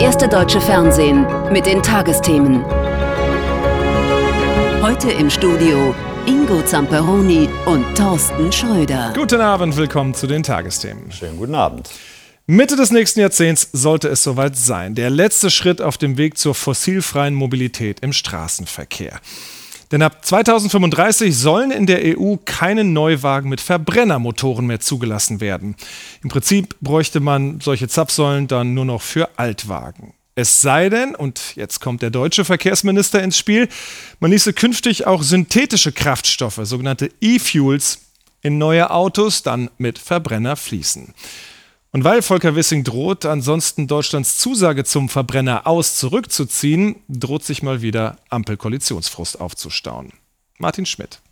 erste deutsche Fernsehen mit den Tagesthemen. Heute im Studio Ingo Zamperoni und Thorsten Schröder. Guten Abend, willkommen zu den Tagesthemen. Schönen guten Abend. Mitte des nächsten Jahrzehnts sollte es soweit sein. Der letzte Schritt auf dem Weg zur fossilfreien Mobilität im Straßenverkehr. Denn ab 2035 sollen in der EU keine Neuwagen mit Verbrennermotoren mehr zugelassen werden. Im Prinzip bräuchte man solche Zapfsäulen dann nur noch für Altwagen. Es sei denn, und jetzt kommt der deutsche Verkehrsminister ins Spiel, man ließe künftig auch synthetische Kraftstoffe, sogenannte E-Fuels, in neue Autos dann mit Verbrenner fließen. Und weil Volker Wissing droht, ansonsten Deutschlands Zusage zum Verbrenner aus zurückzuziehen, droht sich mal wieder Ampelkoalitionsfrust aufzustauen. Martin Schmidt.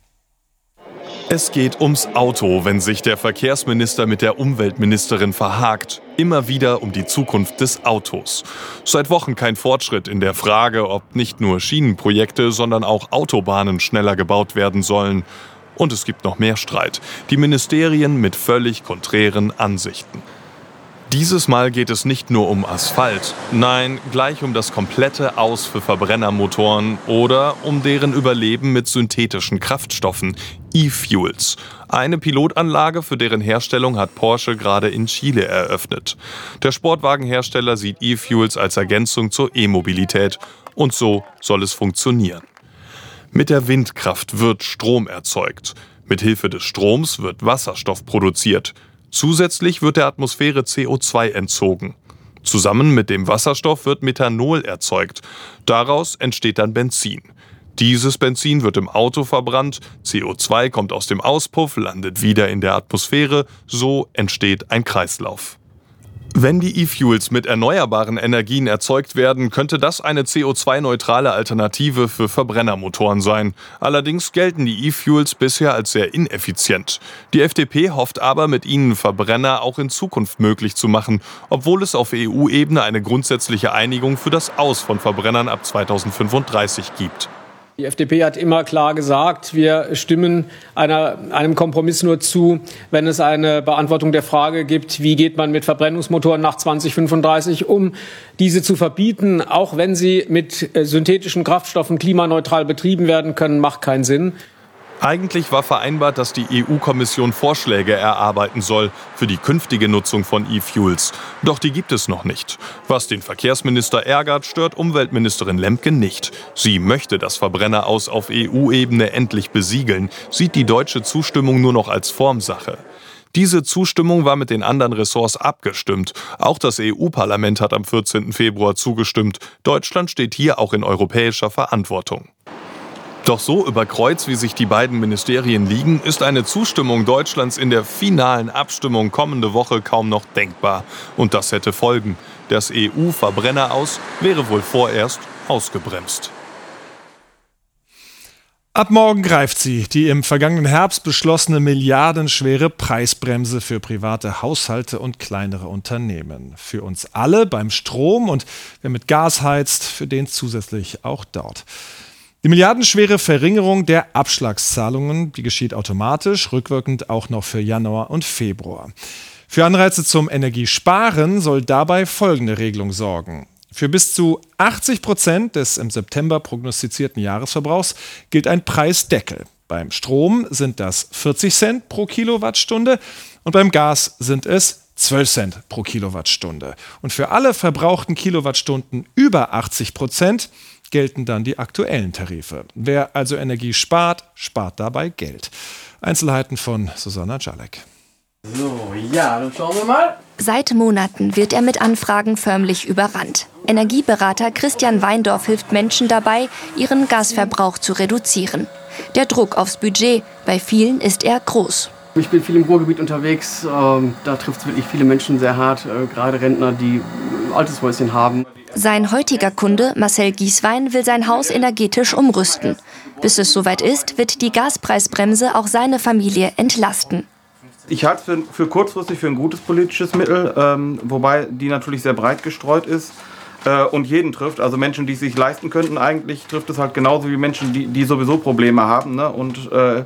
Es geht ums Auto, wenn sich der Verkehrsminister mit der Umweltministerin verhakt. Immer wieder um die Zukunft des Autos. Seit Wochen kein Fortschritt in der Frage, ob nicht nur Schienenprojekte, sondern auch Autobahnen schneller gebaut werden sollen. Und es gibt noch mehr Streit. Die Ministerien mit völlig konträren Ansichten. Dieses Mal geht es nicht nur um Asphalt, nein, gleich um das komplette Aus für Verbrennermotoren oder um deren Überleben mit synthetischen Kraftstoffen, E-Fuels. Eine Pilotanlage für deren Herstellung hat Porsche gerade in Chile eröffnet. Der Sportwagenhersteller sieht E-Fuels als Ergänzung zur E-Mobilität und so soll es funktionieren. Mit der Windkraft wird Strom erzeugt. Mit Hilfe des Stroms wird Wasserstoff produziert. Zusätzlich wird der Atmosphäre CO2 entzogen. Zusammen mit dem Wasserstoff wird Methanol erzeugt. Daraus entsteht dann Benzin. Dieses Benzin wird im Auto verbrannt, CO2 kommt aus dem Auspuff, landet wieder in der Atmosphäre, so entsteht ein Kreislauf. Wenn die E-Fuels mit erneuerbaren Energien erzeugt werden, könnte das eine CO2-neutrale Alternative für Verbrennermotoren sein. Allerdings gelten die E-Fuels bisher als sehr ineffizient. Die FDP hofft aber, mit ihnen Verbrenner auch in Zukunft möglich zu machen, obwohl es auf EU-Ebene eine grundsätzliche Einigung für das Aus von Verbrennern ab 2035 gibt. Die FDP hat immer klar gesagt, wir stimmen einer, einem Kompromiss nur zu, wenn es eine Beantwortung der Frage gibt, wie geht man mit Verbrennungsmotoren nach 2035 um, diese zu verbieten, auch wenn sie mit äh, synthetischen Kraftstoffen klimaneutral betrieben werden können, macht keinen Sinn. Eigentlich war vereinbart, dass die EU-Kommission Vorschläge erarbeiten soll für die künftige Nutzung von E-Fuels. Doch die gibt es noch nicht. Was den Verkehrsminister ärgert, stört Umweltministerin Lemke nicht. Sie möchte das Verbrenner aus auf EU-Ebene endlich besiegeln, sieht die deutsche Zustimmung nur noch als Formsache. Diese Zustimmung war mit den anderen Ressorts abgestimmt. Auch das EU-Parlament hat am 14. Februar zugestimmt. Deutschland steht hier auch in europäischer Verantwortung. Doch so über Kreuz, wie sich die beiden Ministerien liegen, ist eine Zustimmung Deutschlands in der finalen Abstimmung kommende Woche kaum noch denkbar. Und das hätte Folgen. Das EU-Verbrenner aus wäre wohl vorerst ausgebremst. Ab morgen greift sie, die im vergangenen Herbst beschlossene milliardenschwere Preisbremse für private Haushalte und kleinere Unternehmen. Für uns alle beim Strom und wer mit Gas heizt, für den zusätzlich auch dort. Die milliardenschwere Verringerung der Abschlagszahlungen, die geschieht automatisch, rückwirkend auch noch für Januar und Februar. Für Anreize zum Energiesparen soll dabei folgende Regelung sorgen. Für bis zu 80 Prozent des im September prognostizierten Jahresverbrauchs gilt ein Preisdeckel. Beim Strom sind das 40 Cent pro Kilowattstunde und beim Gas sind es 12 Cent pro Kilowattstunde. Und für alle verbrauchten Kilowattstunden über 80 Prozent gelten dann die aktuellen Tarife. Wer also Energie spart, spart dabei Geld. Einzelheiten von Susanna Jalek. So, ja, dann schauen wir mal. Seit Monaten wird er mit Anfragen förmlich überrannt. Energieberater Christian Weindorf hilft Menschen dabei, ihren Gasverbrauch zu reduzieren. Der Druck aufs Budget, bei vielen ist er groß. Ich bin viel im Ruhrgebiet unterwegs. Ähm, da trifft es wirklich viele Menschen sehr hart, äh, gerade Rentner, die ein altes Häuschen haben. Sein heutiger Kunde, Marcel Gieswein, will sein Haus energetisch umrüsten. Bis es soweit ist, wird die Gaspreisbremse auch seine Familie entlasten. Ich halte es für, für, kurzfristig für ein gutes politisches Mittel, ähm, wobei die natürlich sehr breit gestreut ist äh, und jeden trifft. Also Menschen, die es sich leisten könnten, eigentlich trifft es halt genauso wie Menschen, die, die sowieso Probleme haben. Ne? Und äh,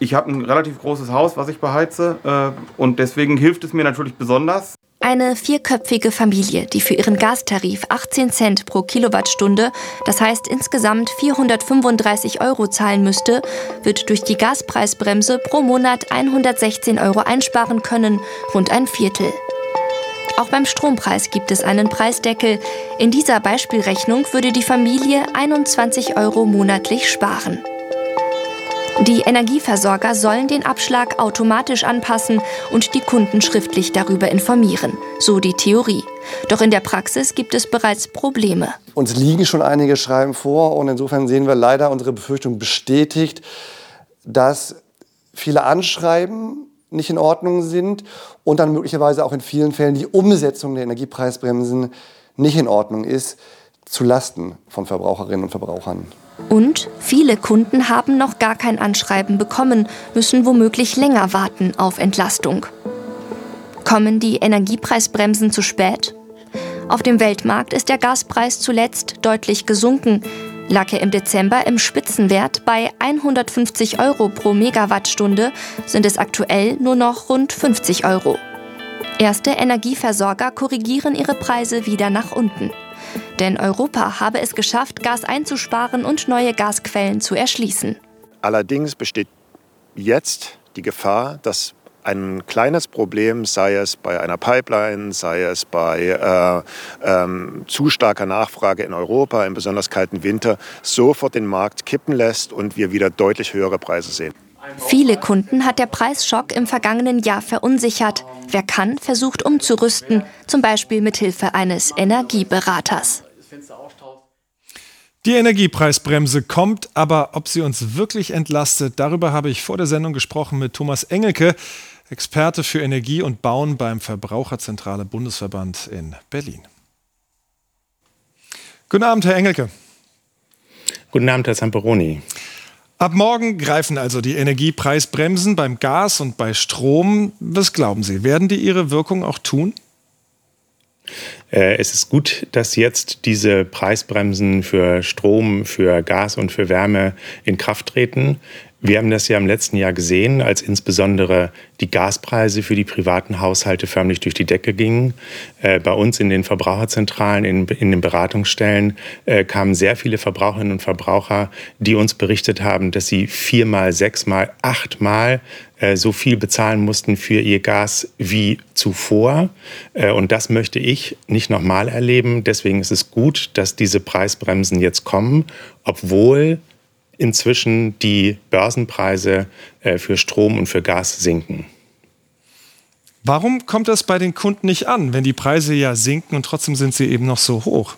ich habe ein relativ großes Haus, was ich beheize äh, und deswegen hilft es mir natürlich besonders. Eine vierköpfige Familie, die für ihren Gastarif 18 Cent pro Kilowattstunde, das heißt insgesamt 435 Euro zahlen müsste, wird durch die Gaspreisbremse pro Monat 116 Euro einsparen können, rund ein Viertel. Auch beim Strompreis gibt es einen Preisdeckel. In dieser Beispielrechnung würde die Familie 21 Euro monatlich sparen. Die Energieversorger sollen den Abschlag automatisch anpassen und die Kunden schriftlich darüber informieren, so die Theorie. Doch in der Praxis gibt es bereits Probleme. Uns liegen schon einige Schreiben vor und insofern sehen wir leider unsere Befürchtung bestätigt, dass viele Anschreiben nicht in Ordnung sind und dann möglicherweise auch in vielen Fällen die Umsetzung der Energiepreisbremsen nicht in Ordnung ist, zu Lasten von Verbraucherinnen und Verbrauchern. Und viele Kunden haben noch gar kein Anschreiben bekommen, müssen womöglich länger warten auf Entlastung. Kommen die Energiepreisbremsen zu spät? Auf dem Weltmarkt ist der Gaspreis zuletzt deutlich gesunken. Lag er im Dezember im Spitzenwert bei 150 Euro pro Megawattstunde, sind es aktuell nur noch rund 50 Euro. Erste Energieversorger korrigieren ihre Preise wieder nach unten. Denn Europa habe es geschafft, Gas einzusparen und neue Gasquellen zu erschließen. Allerdings besteht jetzt die Gefahr, dass ein kleines Problem, sei es bei einer Pipeline, sei es bei äh, ähm, zu starker Nachfrage in Europa im besonders kalten Winter, sofort den Markt kippen lässt und wir wieder deutlich höhere Preise sehen. Viele Kunden hat der Preisschock im vergangenen Jahr verunsichert. Wer kann, versucht umzurüsten, zum Beispiel mit Hilfe eines Energieberaters. Die Energiepreisbremse kommt, aber ob sie uns wirklich entlastet, darüber habe ich vor der Sendung gesprochen mit Thomas Engelke, Experte für Energie und Bauen beim Verbraucherzentrale Bundesverband in Berlin. Guten Abend, Herr Engelke. Guten Abend, Herr Zamperoni. Ab morgen greifen also die Energiepreisbremsen beim Gas und bei Strom. Was glauben Sie, werden die ihre Wirkung auch tun? Äh, es ist gut, dass jetzt diese Preisbremsen für Strom, für Gas und für Wärme in Kraft treten. Wir haben das ja im letzten Jahr gesehen, als insbesondere die Gaspreise für die privaten Haushalte förmlich durch die Decke gingen. Äh, bei uns in den Verbraucherzentralen, in, in den Beratungsstellen äh, kamen sehr viele Verbraucherinnen und Verbraucher, die uns berichtet haben, dass sie viermal, sechsmal, achtmal äh, so viel bezahlen mussten für ihr Gas wie zuvor. Und das möchte ich nicht nochmal erleben. Deswegen ist es gut, dass diese Preisbremsen jetzt kommen, obwohl inzwischen die Börsenpreise äh, für Strom und für Gas sinken. Warum kommt das bei den Kunden nicht an, wenn die Preise ja sinken und trotzdem sind sie eben noch so hoch?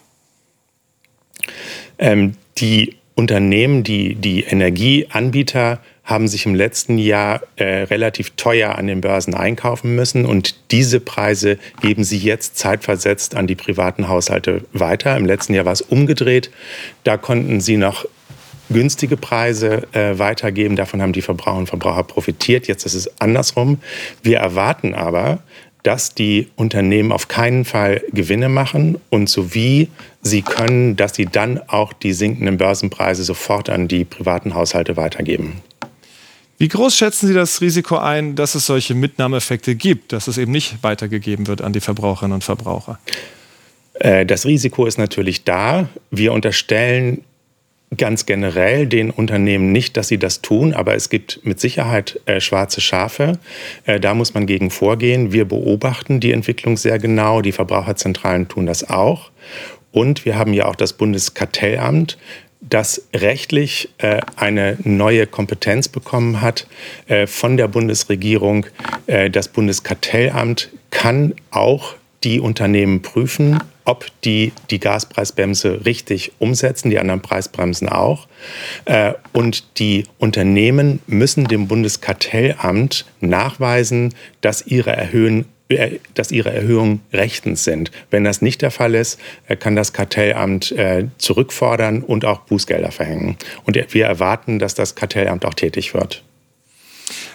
Ähm, die Unternehmen, die, die Energieanbieter haben sich im letzten Jahr äh, relativ teuer an den Börsen einkaufen müssen und diese Preise geben sie jetzt zeitversetzt an die privaten Haushalte weiter. Im letzten Jahr war es umgedreht. Da konnten sie noch günstige Preise äh, weitergeben. Davon haben die Verbraucher und Verbraucher profitiert. Jetzt ist es andersrum. Wir erwarten aber, dass die Unternehmen auf keinen Fall Gewinne machen und sowie sie können, dass sie dann auch die sinkenden Börsenpreise sofort an die privaten Haushalte weitergeben. Wie groß schätzen Sie das Risiko ein, dass es solche Mitnahmeeffekte gibt, dass es eben nicht weitergegeben wird an die Verbraucherinnen und Verbraucher? Äh, das Risiko ist natürlich da. Wir unterstellen ganz generell den Unternehmen nicht, dass sie das tun, aber es gibt mit Sicherheit äh, schwarze Schafe. Äh, da muss man gegen vorgehen. Wir beobachten die Entwicklung sehr genau. Die Verbraucherzentralen tun das auch. Und wir haben ja auch das Bundeskartellamt, das rechtlich äh, eine neue Kompetenz bekommen hat äh, von der Bundesregierung. Äh, das Bundeskartellamt kann auch die Unternehmen prüfen, ob die die Gaspreisbremse richtig umsetzen, die anderen Preisbremsen auch. Äh, und die Unternehmen müssen dem Bundeskartellamt nachweisen, dass ihre Erhöhen äh, dass ihre Erhöhungen rechtens sind. Wenn das nicht der Fall ist, äh, kann das Kartellamt zurückfordern und auch Bußgelder verhängen. Und wir erwarten, dass das Kartellamt auch tätig wird.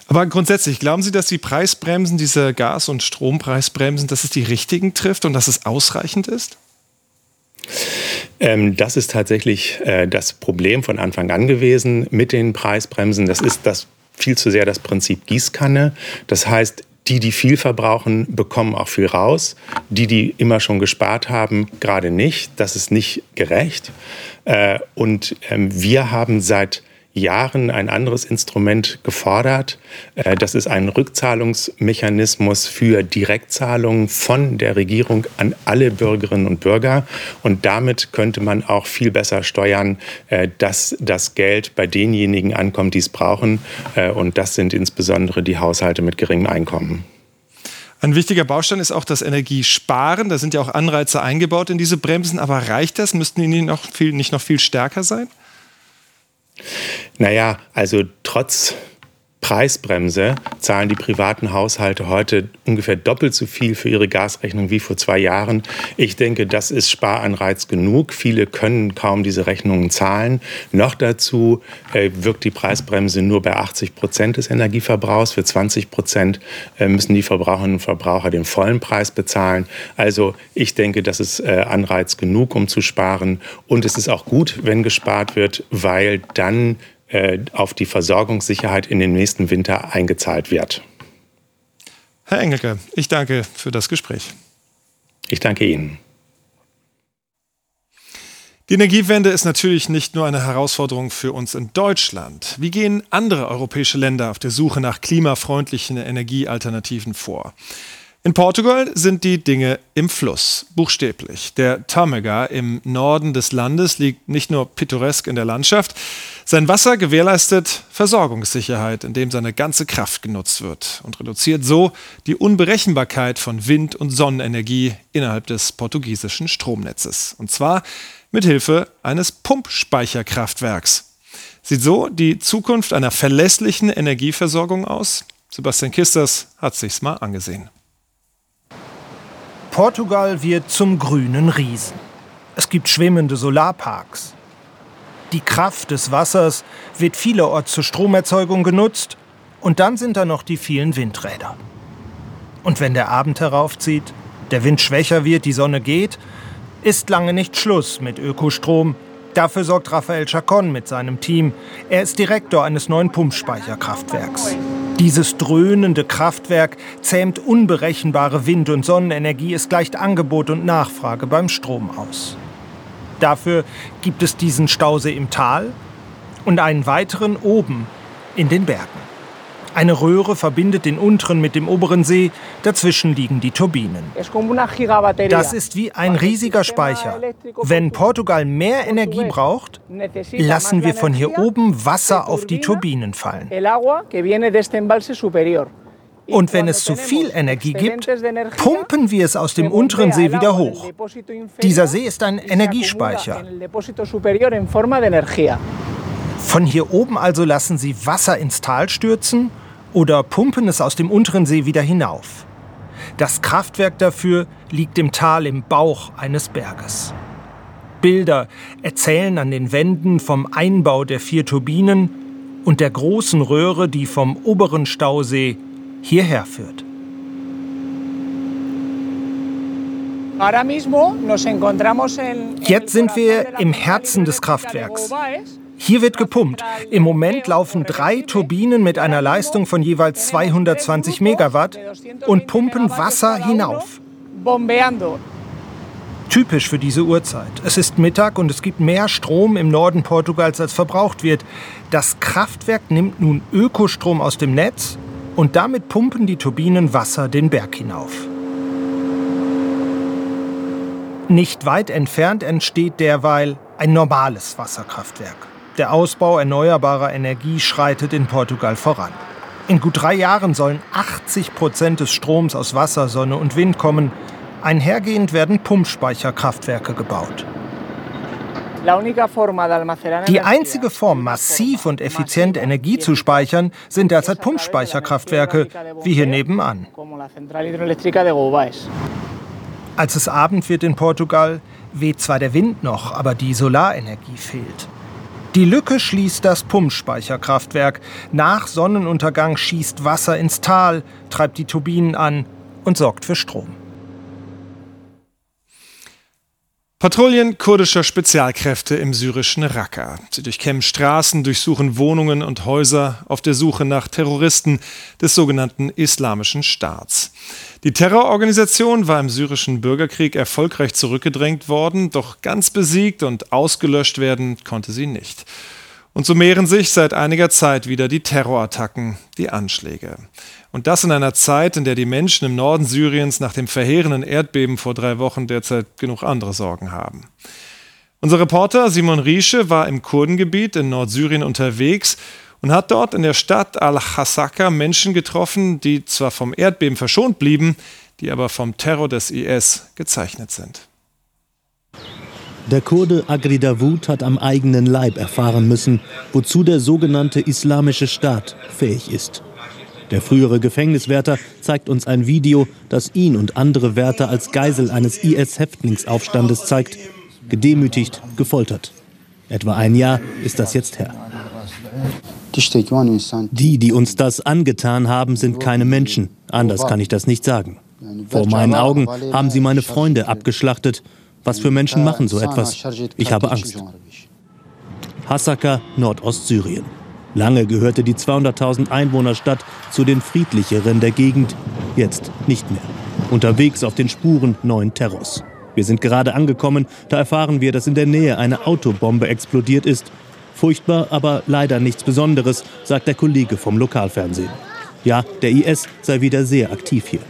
Aber grundsätzlich, glauben Sie, dass die Preisbremsen, diese Gas- und Strompreisbremsen, dass es die richtigen trifft und dass es ausreichend ist? Ähm, das ist tatsächlich äh, das Problem von Anfang an gewesen mit den Preisbremsen. Das ist das viel zu sehr das Prinzip Gießkanne. Das heißt, die, die viel verbrauchen, bekommen auch viel raus. Die, die immer schon gespart haben, gerade nicht. Das ist nicht gerecht. Äh, und ähm, wir haben seit Jahren ein anderes Instrument gefordert. Äh, das ist ein Rückzahlungsmechanismus für Direktzahlungen von der Regierung an alle Bürgerinnen und Bürger. Und damit könnte man auch viel besser steuern, äh, dass das Geld bei denjenigen ankommt, die es brauchen. Äh, und das sind insbesondere die Haushalte mit geringem Einkommen. Ein wichtiger Baustein ist auch das Energiesparen. Da sind ja auch Anreize eingebaut in diese Bremsen. Aber reicht das? Müssten die noch viel, nicht noch viel stärker sein? Naja, also trotz Preisbremse zahlen die privaten Haushalte heute ungefähr doppelt so viel für ihre Gasrechnung wie vor zwei Jahren. Ich denke, das ist Sparanreiz genug. Viele können kaum diese Rechnungen zahlen. Noch dazu äh, wirkt die Preisbremse nur bei 80 Prozent des Energieverbrauchs. Für 20 Prozent äh, müssen die Verbraucherinnen und Verbraucher den vollen Preis bezahlen. Also ich denke, das ist äh, Anreiz genug, um zu sparen. Und es ist auch gut, wenn gespart wird, weil dann auf die Versorgungssicherheit in den nächsten Winter eingezahlt wird. Herr Engelke, ich danke für das Gespräch. Ich danke Ihnen. Die Energiewende ist natürlich nicht nur eine Herausforderung für uns in Deutschland. Wie gehen andere europäische Länder auf der Suche nach klimafreundlichen Energiealternativen vor? In Portugal sind die Dinge im Fluss, buchstäblich. Der Tâmega im Norden des Landes liegt nicht nur pittoresk in der Landschaft, sein Wasser gewährleistet Versorgungssicherheit, indem seine ganze Kraft genutzt wird und reduziert so die Unberechenbarkeit von Wind- und Sonnenenergie innerhalb des portugiesischen Stromnetzes. Und zwar mit Hilfe eines Pumpspeicherkraftwerks. Sieht so die Zukunft einer verlässlichen Energieversorgung aus? Sebastian Kisters hat sich's mal angesehen. Portugal wird zum grünen Riesen. Es gibt schwimmende Solarparks. Die Kraft des Wassers wird vielerorts zur Stromerzeugung genutzt. Und dann sind da noch die vielen Windräder. Und wenn der Abend heraufzieht, der Wind schwächer wird, die Sonne geht, ist lange nicht Schluss mit Ökostrom. Dafür sorgt Rafael Chacon mit seinem Team. Er ist Direktor eines neuen Pumpspeicherkraftwerks. Dieses dröhnende Kraftwerk zähmt unberechenbare Wind- und Sonnenenergie, es gleicht Angebot und Nachfrage beim Strom aus. Dafür gibt es diesen Stausee im Tal und einen weiteren oben in den Bergen. Eine Röhre verbindet den unteren mit dem oberen See, dazwischen liegen die Turbinen. Das ist wie ein riesiger Speicher. Wenn Portugal mehr Energie braucht, lassen wir von hier oben Wasser auf die Turbinen fallen. Und wenn es zu viel Energie gibt, pumpen wir es aus dem unteren See wieder hoch. Dieser See ist ein Energiespeicher. Von hier oben also lassen Sie Wasser ins Tal stürzen oder pumpen es aus dem unteren See wieder hinauf. Das Kraftwerk dafür liegt im Tal im Bauch eines Berges. Bilder erzählen an den Wänden vom Einbau der vier Turbinen und der großen Röhre, die vom oberen Stausee hierher führt. Jetzt sind wir im Herzen des Kraftwerks. Hier wird gepumpt. Im Moment laufen drei Turbinen mit einer Leistung von jeweils 220 Megawatt und pumpen Wasser hinauf. Typisch für diese Uhrzeit. Es ist Mittag und es gibt mehr Strom im Norden Portugals, als verbraucht wird. Das Kraftwerk nimmt nun Ökostrom aus dem Netz und damit pumpen die Turbinen Wasser den Berg hinauf. Nicht weit entfernt entsteht derweil ein normales Wasserkraftwerk. Der Ausbau erneuerbarer Energie schreitet in Portugal voran. In gut drei Jahren sollen 80 Prozent des Stroms aus Wasser, Sonne und Wind kommen. Einhergehend werden Pumpspeicherkraftwerke gebaut. Die einzige Form, massiv und effizient Energie zu speichern, sind derzeit Pumpspeicherkraftwerke, wie hier nebenan. Als es Abend wird in Portugal, weht zwar der Wind noch, aber die Solarenergie fehlt. Die Lücke schließt das Pumpspeicherkraftwerk. Nach Sonnenuntergang schießt Wasser ins Tal, treibt die Turbinen an und sorgt für Strom. Patrouillen kurdischer Spezialkräfte im syrischen Raqqa. Sie durchkämmen Straßen, durchsuchen Wohnungen und Häuser auf der Suche nach Terroristen des sogenannten Islamischen Staats. Die Terrororganisation war im syrischen Bürgerkrieg erfolgreich zurückgedrängt worden, doch ganz besiegt und ausgelöscht werden konnte sie nicht. Und so mehren sich seit einiger Zeit wieder die Terrorattacken, die Anschläge. Und das in einer Zeit, in der die Menschen im Norden Syriens nach dem verheerenden Erdbeben vor drei Wochen derzeit genug andere Sorgen haben. Unser Reporter Simon Riesche war im Kurdengebiet in Nordsyrien unterwegs und hat dort in der Stadt Al-Hasaka Menschen getroffen, die zwar vom Erdbeben verschont blieben, die aber vom Terror des IS gezeichnet sind. Der Kurde Agri Davud hat am eigenen Leib erfahren müssen, wozu der sogenannte Islamische Staat fähig ist. Der frühere Gefängniswärter zeigt uns ein Video, das ihn und andere Wärter als Geisel eines IS-Häftlingsaufstandes zeigt, gedemütigt, gefoltert. Etwa ein Jahr ist das jetzt her. Die, die uns das angetan haben, sind keine Menschen. Anders kann ich das nicht sagen. Vor meinen Augen haben sie meine Freunde abgeschlachtet. Was für Menschen machen so etwas? Ich habe Angst. Hasaka, Nordostsyrien. Lange gehörte die 200.000 Einwohnerstadt zu den friedlicheren der Gegend, jetzt nicht mehr. Unterwegs auf den Spuren neuen Terrors. Wir sind gerade angekommen, da erfahren wir, dass in der Nähe eine Autobombe explodiert ist. Furchtbar, aber leider nichts Besonderes, sagt der Kollege vom Lokalfernsehen. Ja, der IS sei wieder sehr aktiv hier.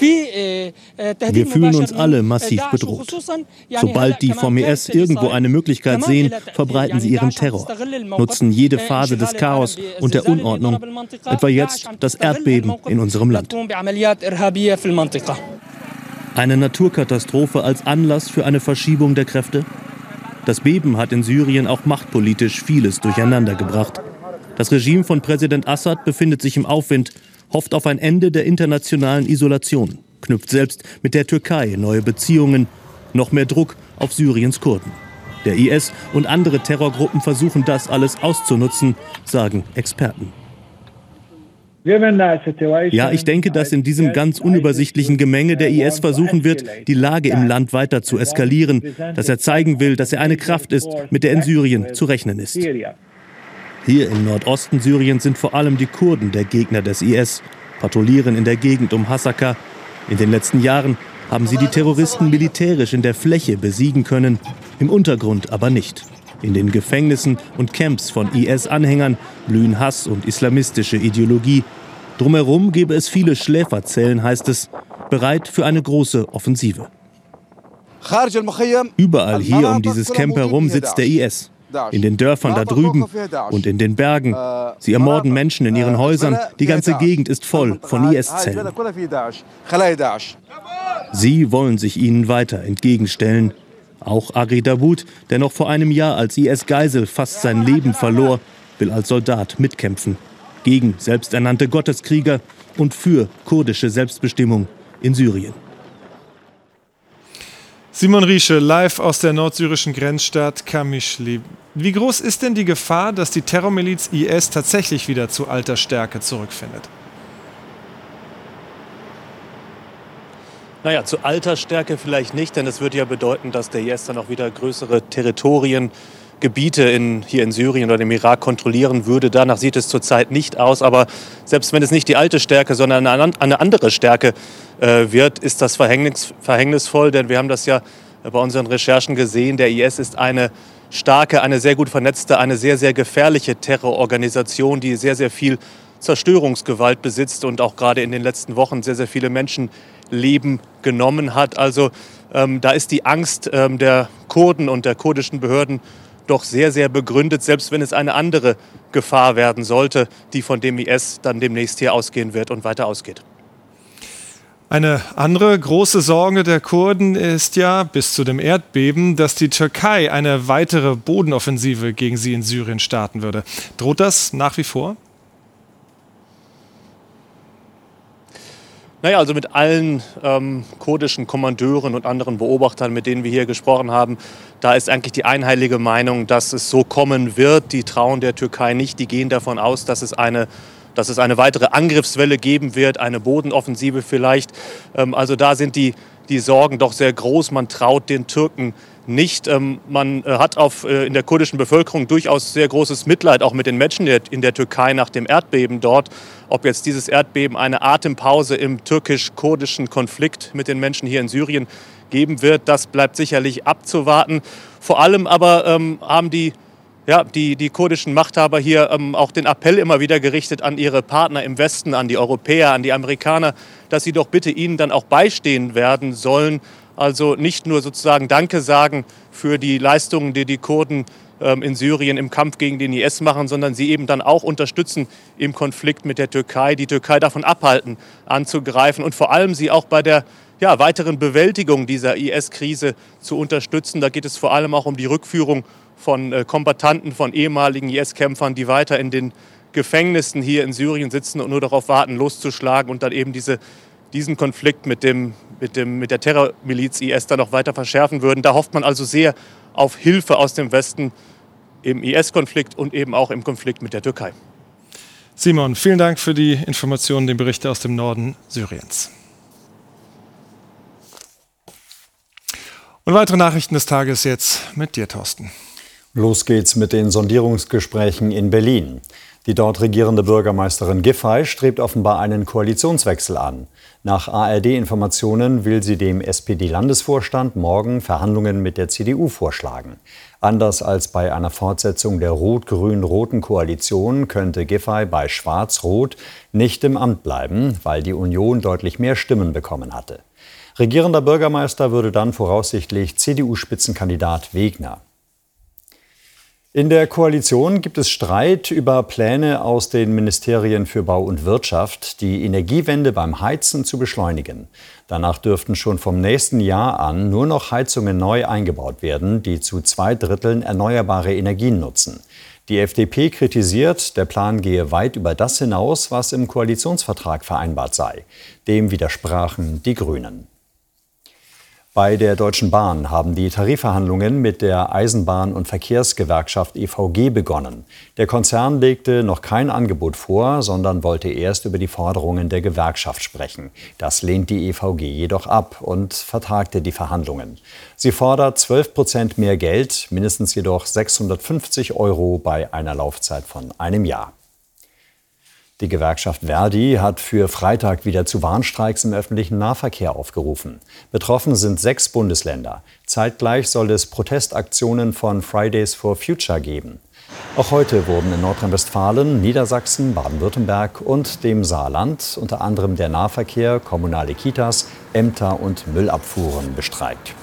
Wir fühlen uns alle massiv bedroht. Sobald die vom IS irgendwo eine Möglichkeit sehen, verbreiten sie ihren Terror, nutzen jede Phase des Chaos und der Unordnung, etwa jetzt das Erdbeben in unserem Land. Eine Naturkatastrophe als Anlass für eine Verschiebung der Kräfte? Das Beben hat in Syrien auch machtpolitisch vieles durcheinandergebracht. Das Regime von Präsident Assad befindet sich im Aufwind hofft auf ein Ende der internationalen Isolation, knüpft selbst mit der Türkei neue Beziehungen, noch mehr Druck auf Syriens Kurden. Der IS und andere Terrorgruppen versuchen das alles auszunutzen, sagen Experten. Ja, ich denke, dass in diesem ganz unübersichtlichen Gemenge der IS versuchen wird, die Lage im Land weiter zu eskalieren, dass er zeigen will, dass er eine Kraft ist, mit der in Syrien zu rechnen ist. Hier im Nordosten Syriens sind vor allem die Kurden der Gegner des IS, patrouillieren in der Gegend um Hasaka. In den letzten Jahren haben sie die Terroristen militärisch in der Fläche besiegen können, im Untergrund aber nicht. In den Gefängnissen und Camps von IS-Anhängern blühen Hass und islamistische Ideologie. Drumherum gebe es viele Schläferzellen, heißt es, bereit für eine große Offensive. Überall hier um dieses Camp herum sitzt der IS in den Dörfern da drüben und in den Bergen. Sie ermorden Menschen in ihren Häusern. Die ganze Gegend ist voll von IS-Zellen. Sie wollen sich ihnen weiter entgegenstellen. Auch Agri Davud, der noch vor einem Jahr als IS-Geisel fast sein Leben verlor, will als Soldat mitkämpfen. Gegen selbsternannte Gotteskrieger und für kurdische Selbstbestimmung in Syrien. Simon Riesche, live aus der nordsyrischen Grenzstadt Kamischli. Wie groß ist denn die Gefahr, dass die Terrormiliz IS tatsächlich wieder zu alter Stärke zurückfindet? Naja, zu alter Stärke vielleicht nicht, denn es würde ja bedeuten, dass der IS dann auch wieder größere Territorien, Gebiete in, hier in Syrien oder im Irak kontrollieren würde. Danach sieht es zurzeit nicht aus. Aber selbst wenn es nicht die alte Stärke, sondern eine andere Stärke äh, wird, ist das verhängnis, verhängnisvoll. Denn wir haben das ja bei unseren Recherchen gesehen. Der IS ist eine starke, eine sehr gut vernetzte, eine sehr, sehr gefährliche Terrororganisation, die sehr, sehr viel Zerstörungsgewalt besitzt und auch gerade in den letzten Wochen sehr, sehr viele Menschenleben genommen hat. Also ähm, da ist die Angst ähm, der Kurden und der kurdischen Behörden doch sehr, sehr begründet, selbst wenn es eine andere Gefahr werden sollte, die von dem IS dann demnächst hier ausgehen wird und weiter ausgeht. Eine andere große Sorge der Kurden ist ja bis zu dem Erdbeben, dass die Türkei eine weitere Bodenoffensive gegen sie in Syrien starten würde. Droht das nach wie vor? Naja, also mit allen ähm, kurdischen Kommandeuren und anderen Beobachtern, mit denen wir hier gesprochen haben, da ist eigentlich die einheilige Meinung, dass es so kommen wird. Die trauen der Türkei nicht. Die gehen davon aus, dass es eine dass es eine weitere Angriffswelle geben wird, eine Bodenoffensive vielleicht. Ähm, also da sind die, die Sorgen doch sehr groß. Man traut den Türken nicht. Ähm, man äh, hat auf, äh, in der kurdischen Bevölkerung durchaus sehr großes Mitleid, auch mit den Menschen in der Türkei nach dem Erdbeben dort. Ob jetzt dieses Erdbeben eine Atempause im türkisch-kurdischen Konflikt mit den Menschen hier in Syrien geben wird, das bleibt sicherlich abzuwarten. Vor allem aber ähm, haben die ja, die, die kurdischen Machthaber hier ähm, auch den Appell immer wieder gerichtet an ihre Partner im Westen, an die Europäer, an die Amerikaner, dass sie doch bitte ihnen dann auch beistehen werden sollen. Also nicht nur sozusagen Danke sagen für die Leistungen, die die Kurden ähm, in Syrien im Kampf gegen den IS machen, sondern sie eben dann auch unterstützen im Konflikt mit der Türkei, die Türkei davon abhalten, anzugreifen und vor allem sie auch bei der ja, weiteren Bewältigung dieser IS-Krise zu unterstützen. Da geht es vor allem auch um die Rückführung von äh, Kombattanten, von ehemaligen IS-Kämpfern, die weiter in den Gefängnissen hier in Syrien sitzen und nur darauf warten, loszuschlagen und dann eben diese, diesen Konflikt mit, dem, mit, dem, mit der Terrormiliz IS dann noch weiter verschärfen würden. Da hofft man also sehr auf Hilfe aus dem Westen im IS-Konflikt und eben auch im Konflikt mit der Türkei. Simon, vielen Dank für die Informationen, den Bericht aus dem Norden Syriens. Und weitere Nachrichten des Tages jetzt mit dir, Thorsten. Los geht's mit den Sondierungsgesprächen in Berlin. Die dort regierende Bürgermeisterin Giffey strebt offenbar einen Koalitionswechsel an. Nach ARD-Informationen will sie dem SPD-Landesvorstand morgen Verhandlungen mit der CDU vorschlagen. Anders als bei einer Fortsetzung der rot-grün-roten Koalition könnte Giffey bei Schwarz-Rot nicht im Amt bleiben, weil die Union deutlich mehr Stimmen bekommen hatte. Regierender Bürgermeister würde dann voraussichtlich CDU-Spitzenkandidat Wegner. In der Koalition gibt es Streit über Pläne aus den Ministerien für Bau und Wirtschaft, die Energiewende beim Heizen zu beschleunigen. Danach dürften schon vom nächsten Jahr an nur noch Heizungen neu eingebaut werden, die zu zwei Dritteln erneuerbare Energien nutzen. Die FDP kritisiert, der Plan gehe weit über das hinaus, was im Koalitionsvertrag vereinbart sei. Dem widersprachen die Grünen. Bei der Deutschen Bahn haben die Tarifverhandlungen mit der Eisenbahn- und Verkehrsgewerkschaft EVG begonnen. Der Konzern legte noch kein Angebot vor, sondern wollte erst über die Forderungen der Gewerkschaft sprechen. Das lehnt die EVG jedoch ab und vertagte die Verhandlungen. Sie fordert 12 Prozent mehr Geld, mindestens jedoch 650 Euro bei einer Laufzeit von einem Jahr. Die Gewerkschaft Verdi hat für Freitag wieder zu Warnstreiks im öffentlichen Nahverkehr aufgerufen. Betroffen sind sechs Bundesländer. Zeitgleich soll es Protestaktionen von Fridays for Future geben. Auch heute wurden in Nordrhein-Westfalen, Niedersachsen, Baden-Württemberg und dem Saarland unter anderem der Nahverkehr, kommunale Kitas, Ämter und Müllabfuhren bestreikt.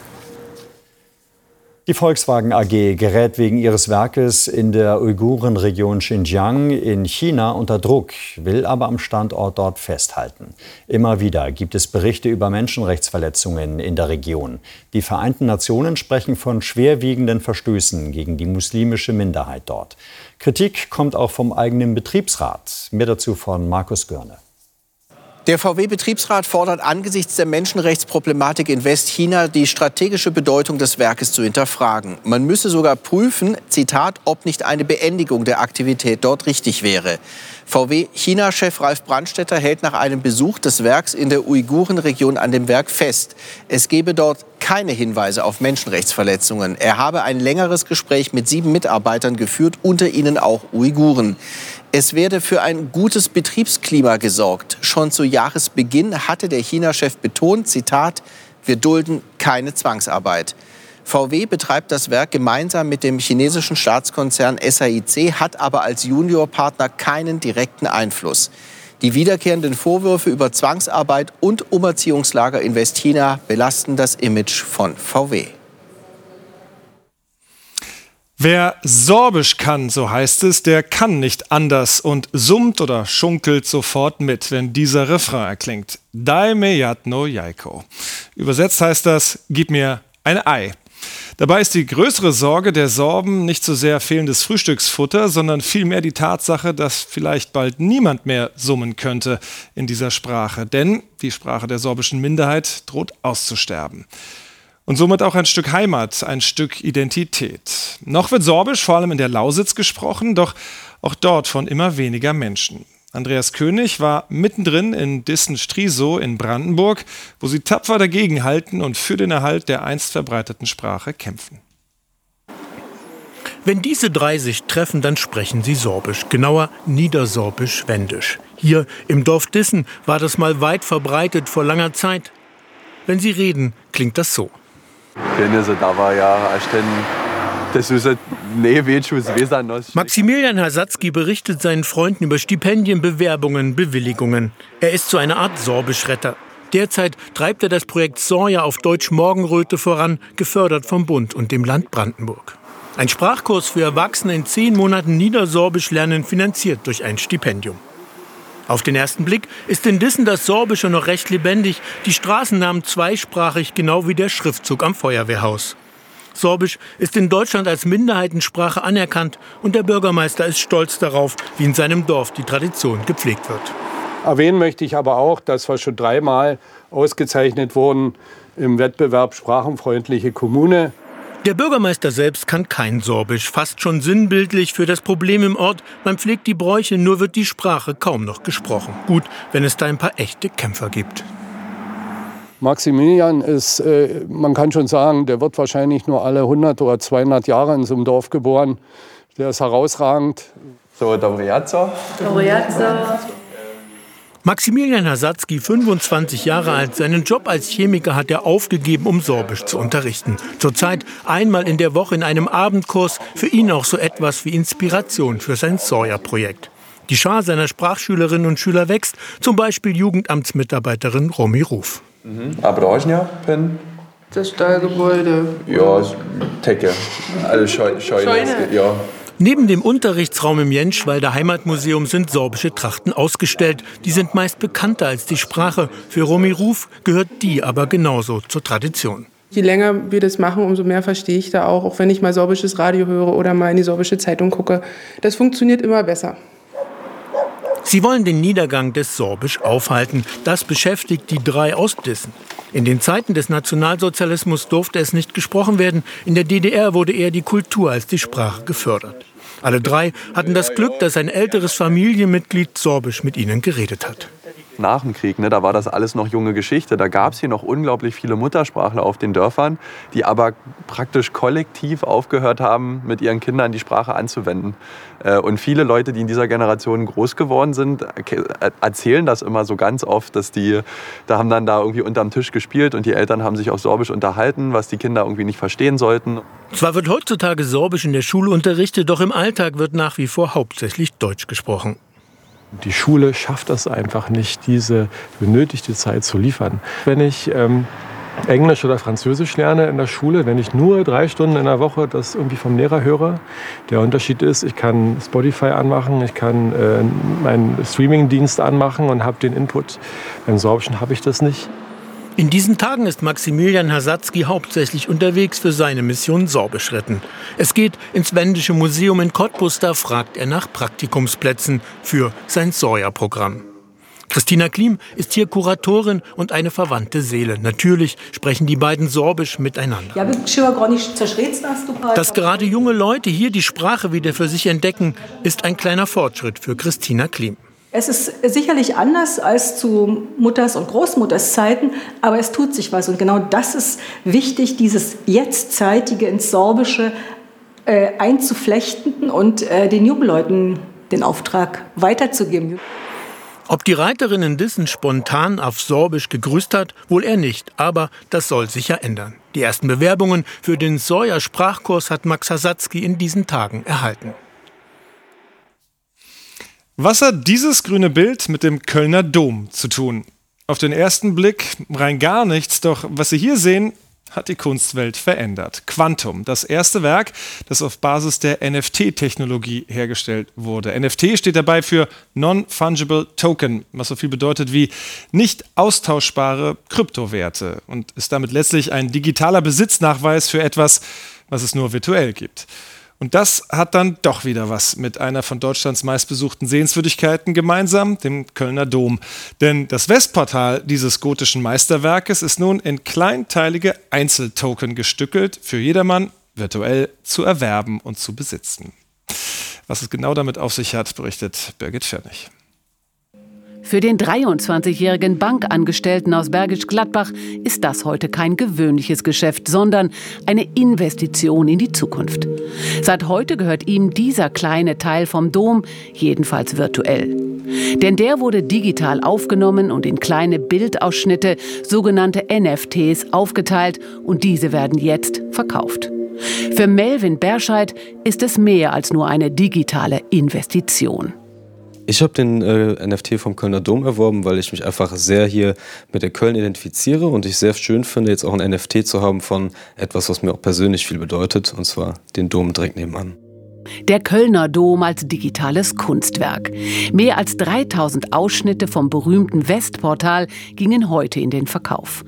Die Volkswagen AG gerät wegen ihres Werkes in der Uigurenregion Xinjiang in China unter Druck, will aber am Standort dort festhalten. Immer wieder gibt es Berichte über Menschenrechtsverletzungen in der Region. Die Vereinten Nationen sprechen von schwerwiegenden Verstößen gegen die muslimische Minderheit dort. Kritik kommt auch vom eigenen Betriebsrat. Mehr dazu von Markus Görne. Der VW-Betriebsrat fordert angesichts der Menschenrechtsproblematik in Westchina die strategische Bedeutung des Werkes zu hinterfragen. Man müsse sogar prüfen, Zitat, ob nicht eine Beendigung der Aktivität dort richtig wäre. VW-China-Chef Ralf Brandstetter hält nach einem Besuch des Werks in der Uigurenregion an dem Werk fest. Es gebe dort keine Hinweise auf Menschenrechtsverletzungen. Er habe ein längeres Gespräch mit sieben Mitarbeitern geführt, unter ihnen auch Uiguren. Es werde für ein gutes Betriebsklima gesorgt. Schon zu Jahresbeginn hatte der China-Chef betont, Zitat, wir dulden keine Zwangsarbeit. VW betreibt das Werk gemeinsam mit dem chinesischen Staatskonzern SAIC, hat aber als Juniorpartner keinen direkten Einfluss. Die wiederkehrenden Vorwürfe über Zwangsarbeit und Umerziehungslager in Westchina belasten das Image von VW. Wer Sorbisch kann, so heißt es, der kann nicht anders und summt oder schunkelt sofort mit, wenn dieser Refrain erklingt. Dai me jatno jaiko. Übersetzt heißt das, gib mir ein Ei. Dabei ist die größere Sorge der Sorben nicht so sehr fehlendes Frühstücksfutter, sondern vielmehr die Tatsache, dass vielleicht bald niemand mehr summen könnte in dieser Sprache. Denn die Sprache der sorbischen Minderheit droht auszusterben und somit auch ein Stück Heimat, ein Stück Identität. Noch wird Sorbisch vor allem in der Lausitz gesprochen, doch auch dort von immer weniger Menschen. Andreas König war mittendrin in Dissen-Strisow in Brandenburg, wo sie tapfer dagegenhalten und für den Erhalt der einst verbreiteten Sprache kämpfen. Wenn diese drei sich treffen, dann sprechen sie Sorbisch, genauer Niedersorbisch-Wendisch. Hier im Dorf Dissen war das mal weit verbreitet vor langer Zeit. Wenn sie reden, klingt das so. Maximilian Hasatzky berichtet seinen Freunden über Stipendien, Bewerbungen, Bewilligungen. Er ist so eine Art Sorbischretter. Derzeit treibt er das Projekt Sorja auf Deutsch Morgenröte voran, gefördert vom Bund und dem Land Brandenburg. Ein Sprachkurs für Erwachsene in zehn Monaten Niedersorbisch lernen, finanziert durch ein Stipendium. Auf den ersten Blick ist in Dissen das Sorbische noch recht lebendig, die Straßennamen zweisprachig, genau wie der Schriftzug am Feuerwehrhaus. Sorbisch ist in Deutschland als Minderheitensprache anerkannt und der Bürgermeister ist stolz darauf, wie in seinem Dorf die Tradition gepflegt wird. Erwähnen möchte ich aber auch, dass wir schon dreimal ausgezeichnet wurden im Wettbewerb Sprachenfreundliche Kommune. Der Bürgermeister selbst kann kein Sorbisch, fast schon sinnbildlich für das Problem im Ort. Man pflegt die Bräuche, nur wird die Sprache kaum noch gesprochen. Gut, wenn es da ein paar echte Kämpfer gibt. Maximilian ist, äh, man kann schon sagen, der wird wahrscheinlich nur alle 100 oder 200 Jahre in so einem Dorf geboren. Der ist herausragend. So, Dobriazzo. Dobriazzo. Maximilian Hasatzky, 25 Jahre alt, seinen Job als Chemiker hat er aufgegeben, um Sorbisch zu unterrichten. Zurzeit einmal in der Woche in einem Abendkurs, für ihn auch so etwas wie Inspiration für sein Sawyer-Projekt. Die Schar seiner Sprachschülerinnen und Schüler wächst, zum Beispiel Jugendamtsmitarbeiterin Romy Ruf. Mhm. Abrožňa, Pen? Das Stallgebäude. Ja, Tecke. Alle Scheune. Scheune. Ja. Neben dem Unterrichtsraum im Jenschwalder Heimatmuseum sind sorbische Trachten ausgestellt. Die sind meist bekannter als die Sprache. Für Romy Ruf gehört die aber genauso zur Tradition. Je länger wir das machen, umso mehr verstehe ich da auch, auch wenn ich mal sorbisches Radio höre oder mal in die sorbische Zeitung gucke. Das funktioniert immer besser. Sie wollen den Niedergang des Sorbisch aufhalten. Das beschäftigt die drei Ostdissen. In den Zeiten des Nationalsozialismus durfte es nicht gesprochen werden. In der DDR wurde eher die Kultur als die Sprache gefördert. Alle drei hatten das Glück, dass ein älteres Familienmitglied Sorbisch mit ihnen geredet hat nach dem Krieg, ne, da war das alles noch junge Geschichte. Da gab es hier noch unglaublich viele Muttersprachler auf den Dörfern, die aber praktisch kollektiv aufgehört haben, mit ihren Kindern die Sprache anzuwenden. Äh, und viele Leute, die in dieser Generation groß geworden sind, erzählen das immer so ganz oft, dass die, da haben dann da irgendwie unterm Tisch gespielt und die Eltern haben sich auf Sorbisch unterhalten, was die Kinder irgendwie nicht verstehen sollten. Zwar wird heutzutage Sorbisch in der Schule unterrichtet, doch im Alltag wird nach wie vor hauptsächlich Deutsch gesprochen. Die Schule schafft das einfach nicht, diese benötigte Zeit zu liefern. Wenn ich ähm, Englisch oder Französisch lerne in der Schule, wenn ich nur drei Stunden in der Woche das irgendwie vom Lehrer höre, der Unterschied ist, ich kann Spotify anmachen, ich kann äh, meinen Streamingdienst anmachen und habe den Input. Beim Sorbischen habe ich das nicht. In diesen Tagen ist Maximilian Hasatzky hauptsächlich unterwegs für seine Mission Sorbisch retten. Es geht ins Wendische Museum in Cottbus, da fragt er nach Praktikumsplätzen für sein Soja-Programm. Christina Klim ist hier Kuratorin und eine verwandte Seele. Natürlich sprechen die beiden Sorbisch miteinander. Dass gerade junge Leute hier die Sprache wieder für sich entdecken, ist ein kleiner Fortschritt für Christina Klim. Es ist sicherlich anders als zu Mutters und Großmutters Zeiten, aber es tut sich was. Und genau das ist wichtig, dieses Jetztzeitige ins Sorbische äh, einzuflechten und äh, den Jungleuten den Auftrag weiterzugeben. Ob die Reiterin in Dissen spontan auf Sorbisch gegrüßt hat, wohl eher nicht, aber das soll sich ja ändern. Die ersten Bewerbungen für den Sawyer Sprachkurs hat Max Hasatzky in diesen Tagen erhalten. Was hat dieses grüne Bild mit dem Kölner Dom zu tun? Auf den ersten Blick rein gar nichts, doch was Sie hier sehen, hat die Kunstwelt verändert. Quantum, das erste Werk, das auf Basis der NFT-Technologie hergestellt wurde. NFT steht dabei für Non-Fungible Token, was so viel bedeutet wie nicht austauschbare Kryptowerte und ist damit letztlich ein digitaler Besitznachweis für etwas, was es nur virtuell gibt. Und das hat dann doch wieder was mit einer von Deutschlands meistbesuchten Sehenswürdigkeiten gemeinsam, dem Kölner Dom. Denn das Westportal dieses gotischen Meisterwerkes ist nun in kleinteilige Einzeltoken gestückelt, für jedermann virtuell zu erwerben und zu besitzen. Was es genau damit auf sich hat, berichtet Birgit Fernig. Für den 23-jährigen Bankangestellten aus Bergisch Gladbach ist das heute kein gewöhnliches Geschäft, sondern eine Investition in die Zukunft. Seit heute gehört ihm dieser kleine Teil vom Dom, jedenfalls virtuell. Denn der wurde digital aufgenommen und in kleine Bildausschnitte, sogenannte NFTs, aufgeteilt und diese werden jetzt verkauft. Für Melvin Berscheid ist es mehr als nur eine digitale Investition. Ich habe den äh, NFT vom Kölner Dom erworben, weil ich mich einfach sehr hier mit der Köln identifiziere und ich sehr schön finde, jetzt auch ein NFT zu haben von etwas, was mir auch persönlich viel bedeutet, und zwar den Dom direkt nebenan. Der Kölner Dom als digitales Kunstwerk. Mehr als 3000 Ausschnitte vom berühmten Westportal gingen heute in den Verkauf.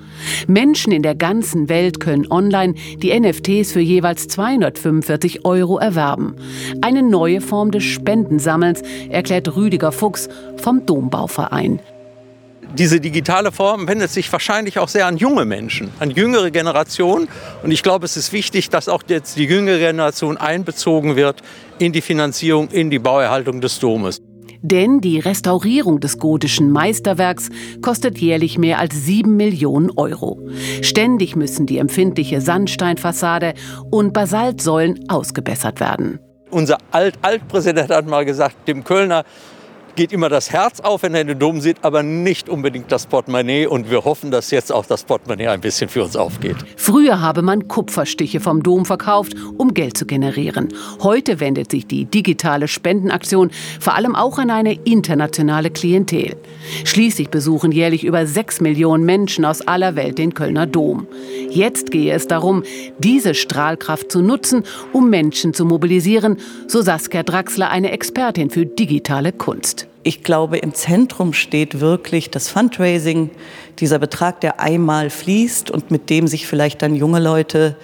Menschen in der ganzen Welt können online die NFTs für jeweils 245 Euro erwerben. Eine neue Form des Spendensammelns, erklärt Rüdiger Fuchs vom Dombauverein diese digitale Form wendet sich wahrscheinlich auch sehr an junge Menschen, an jüngere Generationen. Und ich glaube, es ist wichtig, dass auch jetzt die jüngere Generation einbezogen wird in die Finanzierung, in die Bauerhaltung des Domes. Denn die Restaurierung des gotischen Meisterwerks kostet jährlich mehr als 7 Millionen Euro. Ständig müssen die empfindliche Sandsteinfassade und Basaltsäulen ausgebessert werden. Unser Alt-Altpräsident hat mal gesagt, dem Kölner geht immer das Herz auf, wenn er den Dom sieht, aber nicht unbedingt das Portemonnaie. Und wir hoffen, dass jetzt auch das Portemonnaie ein bisschen für uns aufgeht. Früher habe man Kupferstiche vom Dom verkauft, um Geld zu generieren. Heute wendet sich die digitale Spendenaktion vor allem auch an eine internationale Klientel. Schließlich besuchen jährlich über sechs Millionen Menschen aus aller Welt den Kölner Dom. Jetzt gehe es darum, diese Strahlkraft zu nutzen, um Menschen zu mobilisieren, so Saskia Draxler, eine Expertin für digitale Kunst. Ich glaube, im Zentrum steht wirklich das Fundraising, dieser Betrag, der einmal fließt und mit dem sich vielleicht dann junge Leute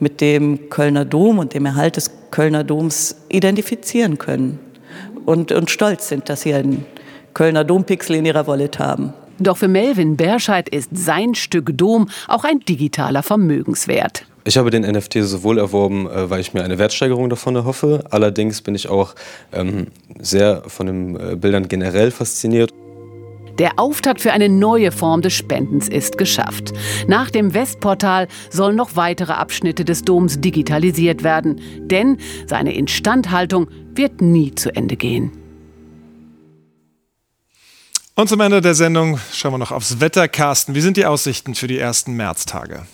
mit dem Kölner Dom und dem Erhalt des Kölner Doms identifizieren können und, und stolz sind, dass sie einen Kölner Dompixel in ihrer Wallet haben. Doch für Melvin Berscheid ist sein Stück Dom auch ein digitaler Vermögenswert. Ich habe den NFT sowohl erworben, äh, weil ich mir eine Wertsteigerung davon erhoffe. Allerdings bin ich auch ähm, sehr von den äh, Bildern generell fasziniert. Der Auftakt für eine neue Form des Spendens ist geschafft. Nach dem Westportal sollen noch weitere Abschnitte des Doms digitalisiert werden, denn seine Instandhaltung wird nie zu Ende gehen. Und zum Ende der Sendung schauen wir noch aufs Wetter. Carsten, wie sind die Aussichten für die ersten Märztage?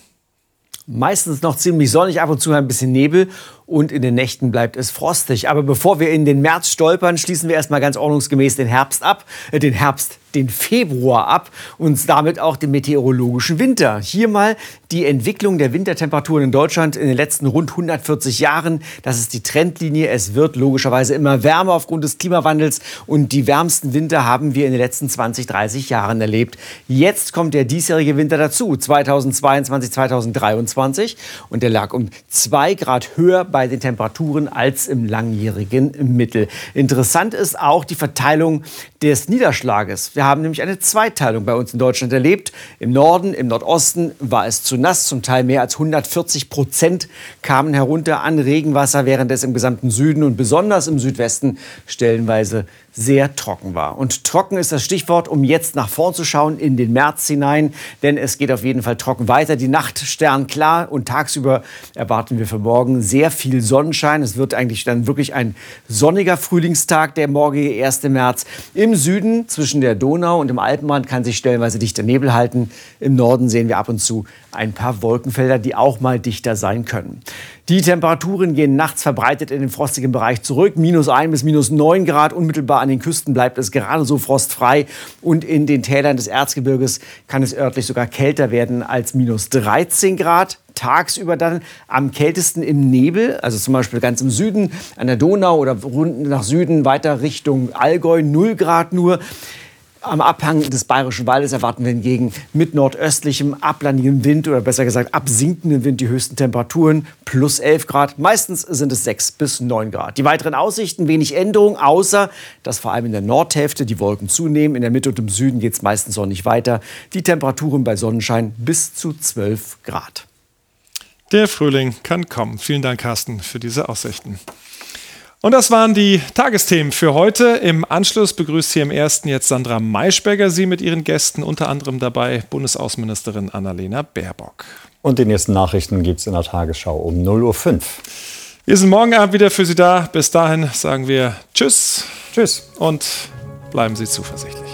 Meistens noch ziemlich sonnig, ab und zu ein bisschen Nebel und in den Nächten bleibt es frostig. Aber bevor wir in den März stolpern, schließen wir erstmal ganz ordnungsgemäß den Herbst ab, äh, den Herbst, den Februar ab und damit auch den meteorologischen Winter. Hier mal die Entwicklung der Wintertemperaturen in Deutschland in den letzten rund 140 Jahren. Das ist die Trendlinie. Es wird logischerweise immer wärmer aufgrund des Klimawandels und die wärmsten Winter haben wir in den letzten 20, 30 Jahren erlebt. Jetzt kommt der diesjährige Winter dazu, 2022, 2023 und der lag um zwei Grad höher bei den Temperaturen als im langjährigen Mittel. Interessant ist auch die Verteilung des Niederschlages. Wir haben nämlich eine Zweiteilung bei uns in Deutschland erlebt. Im Norden, im Nordosten war es zu nass, zum Teil mehr als 140 Prozent kamen herunter an Regenwasser, während es im gesamten Süden und besonders im Südwesten stellenweise sehr trocken war. Und trocken ist das Stichwort, um jetzt nach vorn zu schauen in den März hinein, denn es geht auf jeden Fall trocken weiter. Die Nacht sternklar und tagsüber erwarten wir für morgen sehr viel Sonnenschein. Es wird eigentlich dann wirklich ein sonniger Frühlingstag, der morgige 1. März. Im Süden zwischen der Donau und dem Alpenrand kann sich stellenweise dichter Nebel halten. Im Norden sehen wir ab und zu ein paar Wolkenfelder, die auch mal dichter sein können. Die Temperaturen gehen nachts verbreitet in den frostigen Bereich zurück. Minus 1 bis minus 9 Grad. Unmittelbar an den Küsten bleibt es gerade so frostfrei. Und in den Tälern des Erzgebirges kann es örtlich sogar kälter werden als minus 13 Grad tagsüber dann am kältesten im Nebel, also zum Beispiel ganz im Süden an der Donau oder nach Süden weiter Richtung Allgäu, 0 Grad nur. Am Abhang des Bayerischen Waldes erwarten wir hingegen mit nordöstlichem ablandigem Wind oder besser gesagt absinkenden Wind die höchsten Temperaturen plus 11 Grad. Meistens sind es 6 bis 9 Grad. Die weiteren Aussichten wenig Änderung, außer dass vor allem in der Nordhälfte die Wolken zunehmen. In der Mitte und im Süden geht es meistens sonnig weiter. Die Temperaturen bei Sonnenschein bis zu 12 Grad. Der Frühling kann kommen. Vielen Dank, Carsten, für diese Aussichten. Und das waren die Tagesthemen für heute. Im Anschluss begrüßt hier im ersten jetzt Sandra Maischberger Sie mit ihren Gästen, unter anderem dabei Bundesaußenministerin Annalena Baerbock. Und die nächsten Nachrichten gibt es in der Tagesschau um 0.05 Uhr. Wir sind morgen Abend wieder für Sie da. Bis dahin sagen wir Tschüss. Tschüss. Und bleiben Sie zuversichtlich.